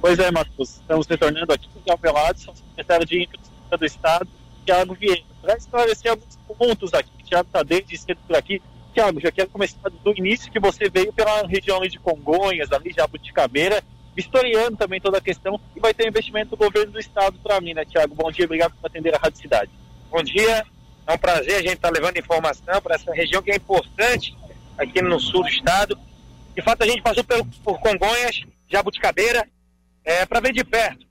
Pois é, Marcos, estamos retornando aqui com o Galpelado, sou secretário de Infraestrutura do Estado, Tiago Vieira, para esclarecer alguns pontos aqui. Tiago está desde cedo por aqui. Tiago, já quero começar do início que você veio pela região de Congonhas, ali Jabuticabeira, vistoriando também toda a questão e vai ter investimento do governo do estado para mim, né, Tiago? Bom dia, obrigado por atender a Rádio Cidade. Bom dia, é um prazer a gente estar tá levando informação para essa região que é importante aqui no sul do estado. De fato, a gente passou por Congonhas, Jabuticabeira, é, para ver de perto.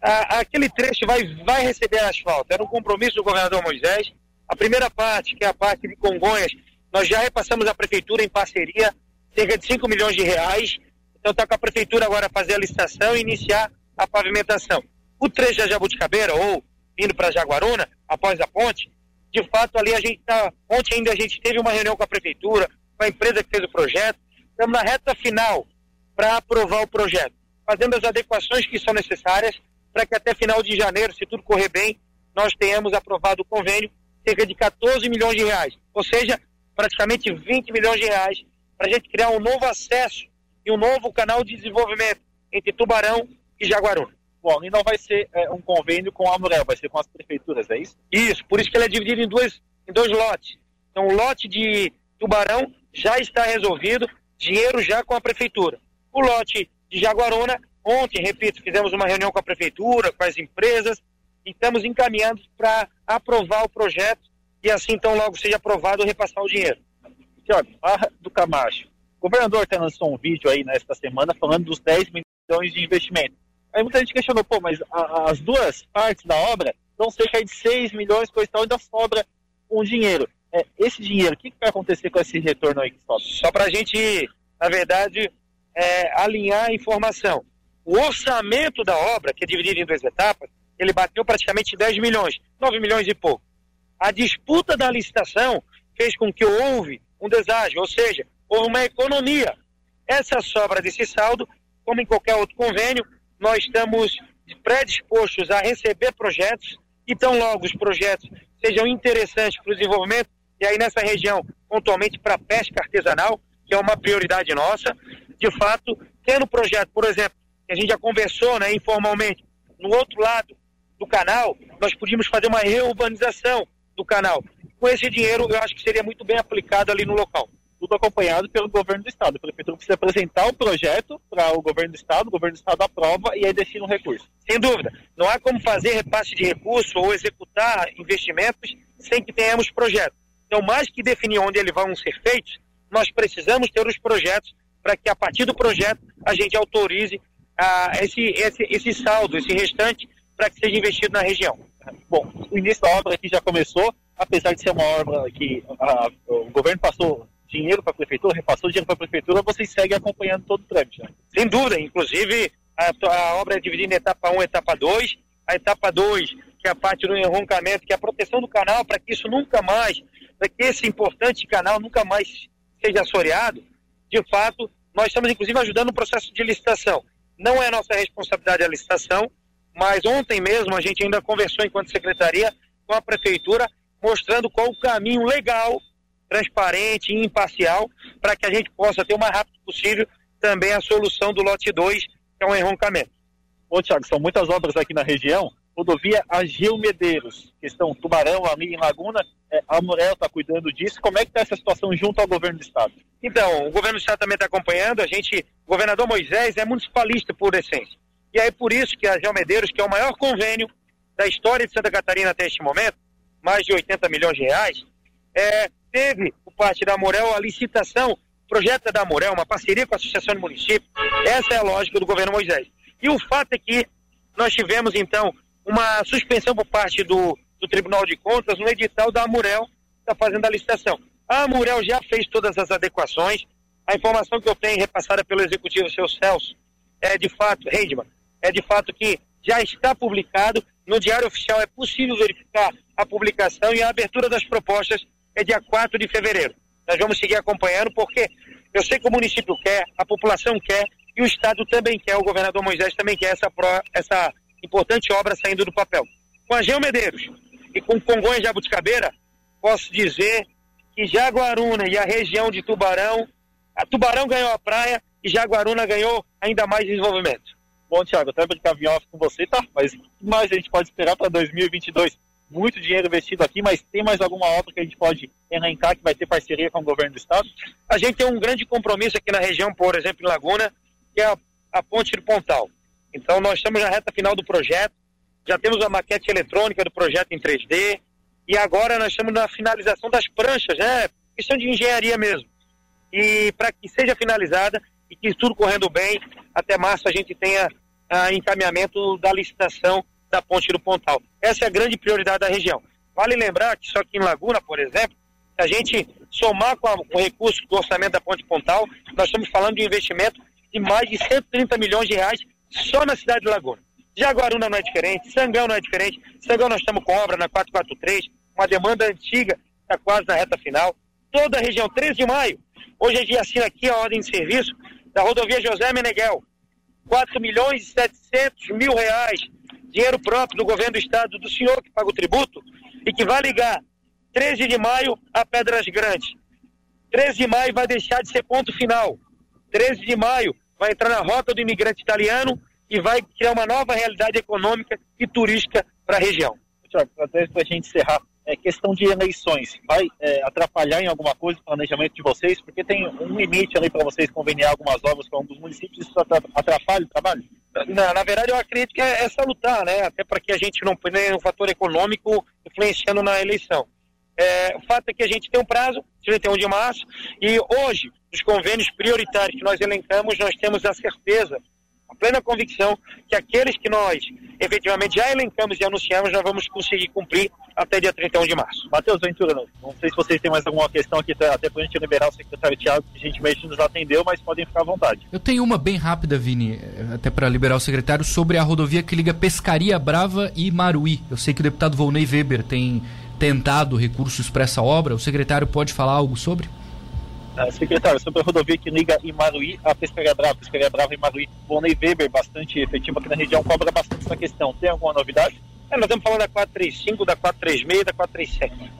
A, aquele trecho vai, vai receber asfalto. Era um compromisso do governador Moisés. A primeira parte, que é a parte de Congonhas, nós já repassamos à prefeitura em parceria cerca de 5 milhões de reais. Então está com a prefeitura agora fazer a licitação e iniciar a pavimentação. O trecho da Jabuticabeira, ou indo para Jaguaruna, após a ponte, de fato, ali a gente está. Ontem ainda a gente teve uma reunião com a prefeitura, com a empresa que fez o projeto. Estamos na reta final para aprovar o projeto, fazendo as adequações que são necessárias para que até final de janeiro, se tudo correr bem, nós tenhamos aprovado o convênio, cerca de 14 milhões de reais. Ou seja, praticamente 20 milhões de reais para a gente criar um novo acesso e um novo canal de desenvolvimento entre Tubarão e Jaguaruna. Bom, e não vai ser é, um convênio com a Amurel, vai ser com as prefeituras, é isso? Isso, por isso que ele é dividido em dois, em dois lotes. Então, o lote de Tubarão já está resolvido, dinheiro já com a prefeitura. O lote de Jaguaruna, ontem, repito, fizemos uma reunião com a prefeitura, com as empresas, e estamos encaminhando para aprovar o projeto e assim, então, logo seja aprovado, repassar o dinheiro. Tiago, Barra do Camacho. O governador até lançou um vídeo aí nesta semana falando dos 10 milhões de investimento. Aí muita gente questionou, pô, mas a, as duas partes da obra dão cerca de 6 milhões, coisa e tal, ainda sobra um dinheiro. É, esse dinheiro, o que, que, vai acontecer com esse retorno aí que sobra? Só para a gente, na verdade, é, alinhar a informação. O orçamento da obra, que é dividido em duas etapas, ele bateu praticamente 10 milhões, 9 milhões e pouco. A disputa da licitação fez com que houve um deságio, ou seja, houve uma economia. Essa sobra desse saldo, como em qualquer outro convênio, nós estamos predispostos a receber projetos e tão logo os projetos sejam interessantes para o desenvolvimento, e aí nessa região, pontualmente para a pesca artesanal, que é uma prioridade nossa, de fato, tendo projeto, por exemplo, que a gente já conversou né, informalmente, no outro lado do canal, nós podíamos fazer uma reurbanização do canal. Com esse dinheiro, eu acho que seria muito bem aplicado ali no local tudo acompanhado pelo governo do estado. A prefeitura precisa apresentar o projeto para o governo do estado, o governo do estado aprova e aí destina um recurso. Sem dúvida. Não há como fazer repasse de recurso ou executar investimentos sem que tenhamos projeto. Então, mais que definir onde eles vão ser feitos, nós precisamos ter os projetos para que a partir do projeto a gente autorize ah, esse, esse, esse saldo, esse restante, para que seja investido na região. Bom, o início da obra aqui já começou, apesar de ser uma obra que a, o governo passou dinheiro para a prefeitura, repassou dinheiro para a prefeitura, vocês seguem acompanhando todo o trâmite. Né? Sem dúvida, inclusive a, a, obra é dividida em etapa 1 e etapa 2. A etapa 2, que é a parte do enroncamento, que é a proteção do canal, para que isso nunca mais, para que esse importante canal nunca mais seja assoreado. De fato, nós estamos inclusive ajudando no processo de licitação. Não é nossa responsabilidade a licitação, mas ontem mesmo a gente ainda conversou enquanto secretaria com a prefeitura, mostrando qual o caminho legal transparente e imparcial para que a gente possa ter o mais rápido possível também a solução do lote 2, que é um enroncamento. Ô, Tiago, são muitas obras aqui na região. Rodovia Agil Medeiros, questão Tubarão, Amiga em Laguna, é, a Morel está cuidando disso. Como é que está essa situação junto ao governo do Estado? Então, o governo do Estado também está acompanhando. A gente, o governador Moisés é municipalista por essência. E aí por isso que a Agil Medeiros, que é o maior convênio da história de Santa Catarina até este momento, mais de 80 milhões de reais, é, teve por parte da Morel a licitação, projeto da Morel, uma parceria com a Associação de Municípios. Essa é a lógica do governo Moisés. E o fato é que nós tivemos, então, uma suspensão por parte do, do Tribunal de Contas no edital da Amurel, que está fazendo a licitação. A Amurel já fez todas as adequações. A informação que eu tenho repassada pelo executivo, seu Celso, é de fato, Reidman, é de fato que já está publicado. No Diário Oficial é possível verificar a publicação e a abertura das propostas é dia 4 de fevereiro. Nós vamos seguir acompanhando, porque eu sei que o município quer, a população quer, e o Estado também quer, o governador Moisés também quer essa, pro, essa importante obra saindo do papel. Com a Geo Medeiros e com Congonhas de Abuticabeira, posso dizer que Jaguaruna e a região de Tubarão, a Tubarão ganhou a praia e Jaguaruna ganhou ainda mais desenvolvimento. Bom, Thiago, brincar em off com você, tá? Mas o que mais a gente pode esperar para 2022? Muito dinheiro investido aqui, mas tem mais alguma obra que a gente pode elencar que vai ter parceria com o governo do estado? A gente tem um grande compromisso aqui na região, por exemplo, em Laguna, que é a, a ponte do Pontal. Então, nós estamos na reta final do projeto, já temos a maquete eletrônica do projeto em 3D, e agora nós estamos na finalização das pranchas, né? Questão de engenharia mesmo. E para que seja finalizada e que tudo correndo bem, até março a gente tenha ah, encaminhamento da licitação da ponte do Pontal. Essa é a grande prioridade da região. Vale lembrar que só aqui em Laguna, por exemplo, a gente somar com, a, com o recurso do orçamento da ponte Pontal, nós estamos falando de um investimento de mais de 130 milhões de reais só na cidade de Laguna. Jaguaruna não é diferente, Sangão não é diferente. Sangão nós estamos com obra na 443, uma demanda antiga, está quase na reta final. Toda a região, 13 de maio. Hoje a gente assina aqui a ordem de serviço da rodovia José Meneghel. 4 milhões e 700 mil reais, dinheiro próprio do governo do estado, do senhor que paga o tributo, e que vai ligar 13 de maio a Pedras Grandes. 13 de maio vai deixar de ser ponto final. 13 de maio vai entrar na rota do imigrante italiano e vai criar uma nova realidade econômica e turística para a região. Até para a gente encerrar, é questão de eleições. Vai é, atrapalhar em alguma coisa o planejamento de vocês? Porque tem um limite ali para vocês conveniar algumas obras com dos municípios, isso atrapalha o trabalho? Na, na verdade, eu acredito que é, é salutar, né? Até para que a gente não ponha um fator econômico influenciando na eleição. É, o fato é que a gente tem um prazo, 31 de março, e hoje, os convênios prioritários que nós elencamos, nós temos a certeza a plena convicção que aqueles que nós efetivamente já elencamos e anunciamos, nós vamos conseguir cumprir até dia 31 de março. Matheus Ventura, não, não sei se vocês têm mais alguma questão aqui, até para a gente liberar o secretário Tiago, que gentilmente nos atendeu, mas podem ficar à vontade. Eu tenho uma bem rápida, Vini, até para liberar o secretário, sobre a rodovia que liga Pescaria Brava e Maruí. Eu sei que o deputado Volney Weber tem tentado recursos para essa obra. O secretário pode falar algo sobre? Uh, secretário, sobre a rodovia que liga Imaruí a Pescaria Brava, Pescaria Brava e Imaruí, Volney Weber, bastante efetivo aqui na região, cobra bastante essa questão. Tem alguma novidade? É, nós estamos falando da 435, da 436 e da 437.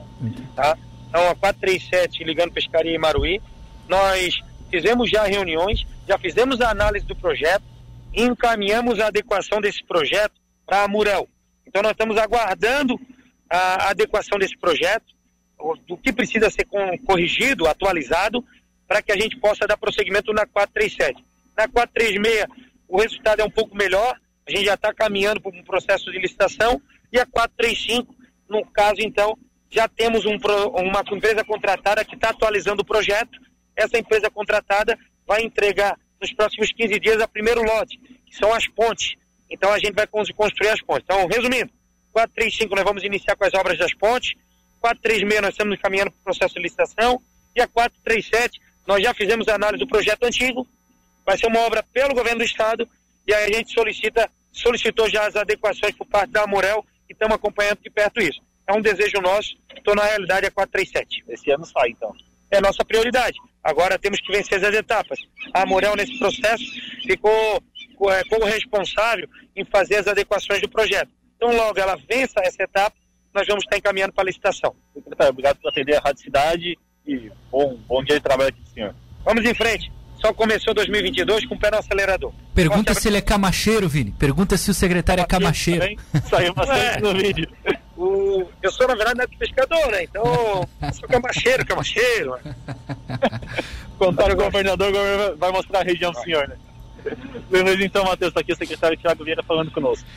Tá? Então, a 437 ligando Pescaria Imaruí, nós fizemos já reuniões, já fizemos a análise do projeto encaminhamos a adequação desse projeto para a Murel. Então, nós estamos aguardando a adequação desse projeto do que precisa ser corrigido, atualizado, para que a gente possa dar prosseguimento na 437. Na 436, o resultado é um pouco melhor, a gente já está caminhando para um processo de licitação, e a 435, no caso, então, já temos um, uma empresa contratada que está atualizando o projeto. Essa empresa contratada vai entregar nos próximos 15 dias a primeiro lote, que são as pontes. Então a gente vai construir as pontes. Então, resumindo, 435 nós vamos iniciar com as obras das pontes, 436 nós estamos encaminhando para o processo de licitação e a 437 nós já fizemos a análise do projeto antigo, vai ser uma obra pelo governo do estado e aí a gente solicita, solicitou já as adequações por parte da Amorel e estamos acompanhando de perto isso. É um desejo nosso, estou na realidade a 437. Esse ano sai então. É nossa prioridade. Agora temos que vencer as etapas. A Amorel nesse processo ficou é, como responsável em fazer as adequações do projeto. Então logo ela vença essa etapa, nós vamos estar encaminhando para a licitação. Secretário, obrigado por atender a Rádio Cidade e bom, bom dia de trabalho aqui, senhor. Vamos em frente. Só começou 2022 com o pé no acelerador. Pergunta se ele é camacheiro, Vini. Pergunta se o secretário é camacheiro. Saiu bastante é. no vídeo. O, eu sou, na verdade, neto pescador, né? Então, eu sou camacheiro, camacheiro. Contar o governador, o governador vai mostrar a região do senhor, né? Beleza, então, Matheus, está aqui o secretário Tiago Vieira falando conosco.